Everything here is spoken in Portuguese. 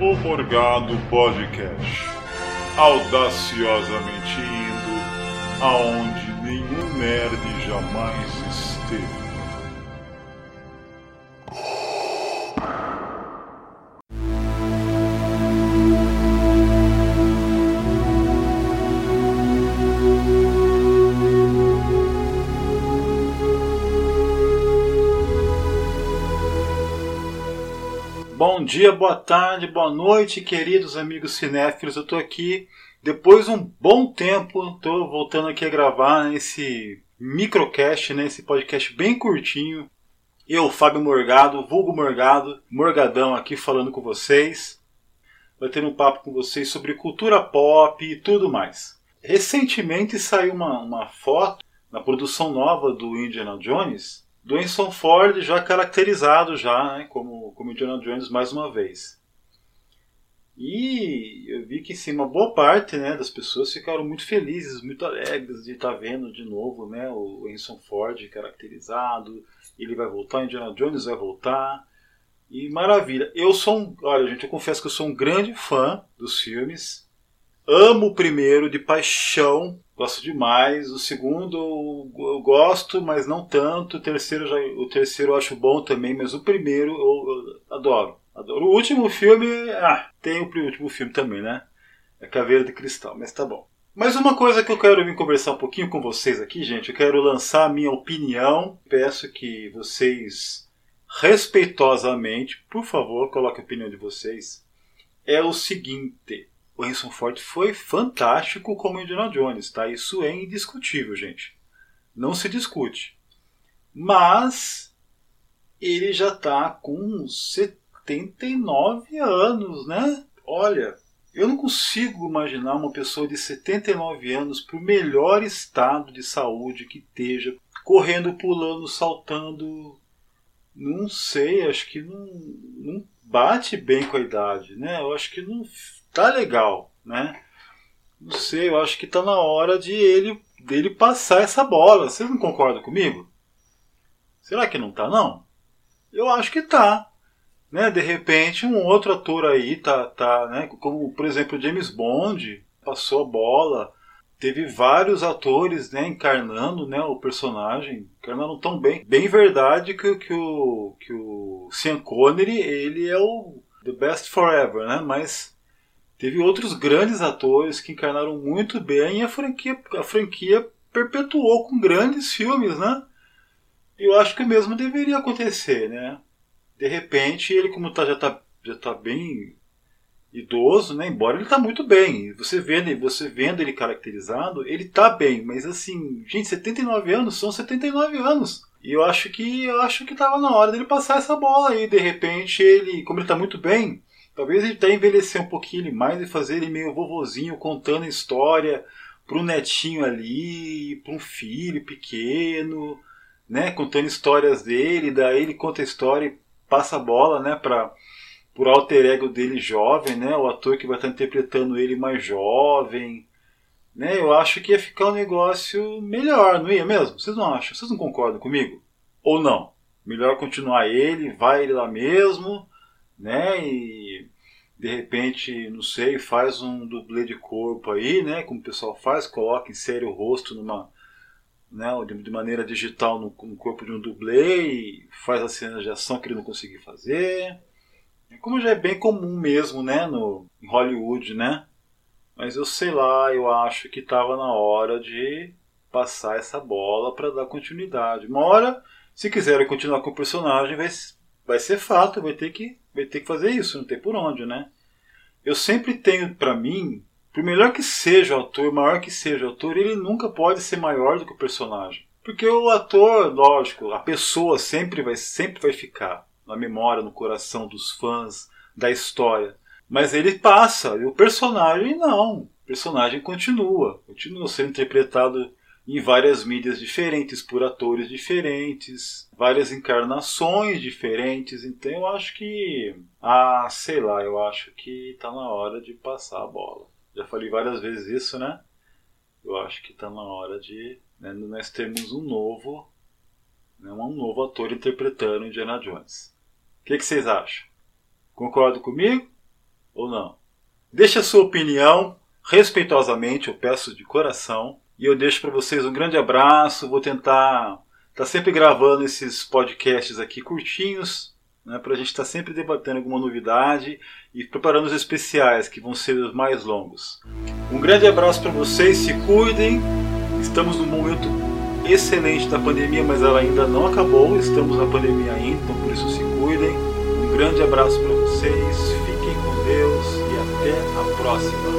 O Morgado Podcast. Audaciosamente indo aonde nenhum nerd jamais esteve. Bom dia, boa tarde, boa noite, queridos amigos cinéfilos. Eu tô aqui depois de um bom tempo, tô voltando aqui a gravar esse microcast, né, esse podcast bem curtinho. Eu, Fábio Morgado, vulgo Morgado, Morgadão aqui falando com vocês. Ter um papo com vocês sobre cultura pop e tudo mais. Recentemente saiu uma, uma foto na produção nova do Indiana Jones do Enson Ford já caracterizado já né, como, como Indiana Jones mais uma vez. E eu vi que sim, uma boa parte né, das pessoas ficaram muito felizes, muito alegres de estar vendo de novo né, o Enson Ford caracterizado. Ele vai voltar, Indiana Jones vai voltar. E maravilha. Eu sou um. Olha, gente, eu confesso que eu sou um grande fã dos filmes. Amo o primeiro de paixão, gosto demais. O segundo eu, gosto, mas não tanto. O terceiro, já, o terceiro eu acho bom também, mas o primeiro eu, eu adoro. adoro. O último filme, ah, tem o último filme também, né? É Caveira de Cristal, mas tá bom. Mas uma coisa que eu quero vir conversar um pouquinho com vocês aqui, gente, eu quero lançar a minha opinião. Peço que vocês, respeitosamente, por favor, coloquem a opinião de vocês. É o seguinte: o Harrison Ford foi fantástico como Indiana Jones, tá? Isso é indiscutível, gente. Não se discute. Mas ele já tá com 79 anos, né? Olha, eu não consigo imaginar uma pessoa de 79 anos pro melhor estado de saúde que esteja, correndo, pulando, saltando. Não sei, acho que não, não bate bem com a idade, né? Eu acho que não tá legal, né? Não sei, eu acho que tá na hora de ele dele passar essa bola. Vocês não concordam comigo? Será que não tá não? Eu acho que tá. Né? De repente um outro ator aí tá, tá né? como por exemplo James Bond passou a bola. Teve vários atores né, encarnando né, o personagem, encarnando tão bem. Bem verdade que, que, o, que o Sean Connery ele é o the best forever, né? Mas Teve outros grandes atores que encarnaram muito bem e a franquia, a franquia perpetuou com grandes filmes, né? Eu acho que mesmo deveria acontecer, né? De repente, ele como tá, já está já tá bem idoso, né? Embora ele tá muito bem. Você vendo, você vendo ele caracterizado, ele tá bem, mas assim, gente, 79 anos são 79 anos. E eu acho que eu acho que tava na hora dele passar essa bola aí. De repente, ele, como ele tá muito bem, Talvez ele até envelhecer um pouquinho mais e fazer ele meio vovozinho contando história um netinho ali, para um filho pequeno, né, contando histórias dele, daí ele conta a história e passa a bola, né, para o alter ego dele jovem, né, o ator que vai estar interpretando ele mais jovem, né, eu acho que ia ficar um negócio melhor, não ia mesmo? Vocês não acham? Vocês não concordam comigo? Ou não? Melhor continuar ele, vai ele lá mesmo, né? E de repente, não sei, faz um dublê de corpo aí, né? Como o pessoal faz, coloca série o rosto numa, né, de maneira digital no, no corpo de um dublê e faz as cenas de ação que ele não conseguiu fazer. Como já é bem comum mesmo, né, no em Hollywood, né? Mas eu sei lá, eu acho que estava na hora de passar essa bola para dar continuidade. Uma hora, se quiserem continuar com o personagem, vai, vai ser fato, vai ter que vai ter que fazer isso, não tem por onde, né? Eu sempre tenho para mim, por melhor que seja o ator, maior que seja o ator, ele nunca pode ser maior do que o personagem. Porque o ator, lógico, a pessoa sempre vai, sempre vai ficar na memória, no coração dos fãs, da história. Mas ele passa, e o personagem não. O personagem continua, continua sendo interpretado em várias mídias diferentes, por atores diferentes, várias encarnações diferentes. Então eu acho que. Ah, sei lá, eu acho que tá na hora de passar a bola. Já falei várias vezes isso, né? Eu acho que tá na hora de. Né, nós temos um novo. Né, um novo ator interpretando Indiana Jones. O que, que vocês acham? Concordam comigo? ou não? Deixe a sua opinião, respeitosamente, eu peço de coração. E eu deixo para vocês um grande abraço. Vou tentar estar tá sempre gravando esses podcasts aqui curtinhos, né, para a gente estar tá sempre debatendo alguma novidade e preparando os especiais, que vão ser os mais longos. Um grande abraço para vocês, se cuidem. Estamos num momento excelente da pandemia, mas ela ainda não acabou. Estamos na pandemia ainda, então por isso se cuidem. Um grande abraço para vocês, fiquem com Deus e até a próxima.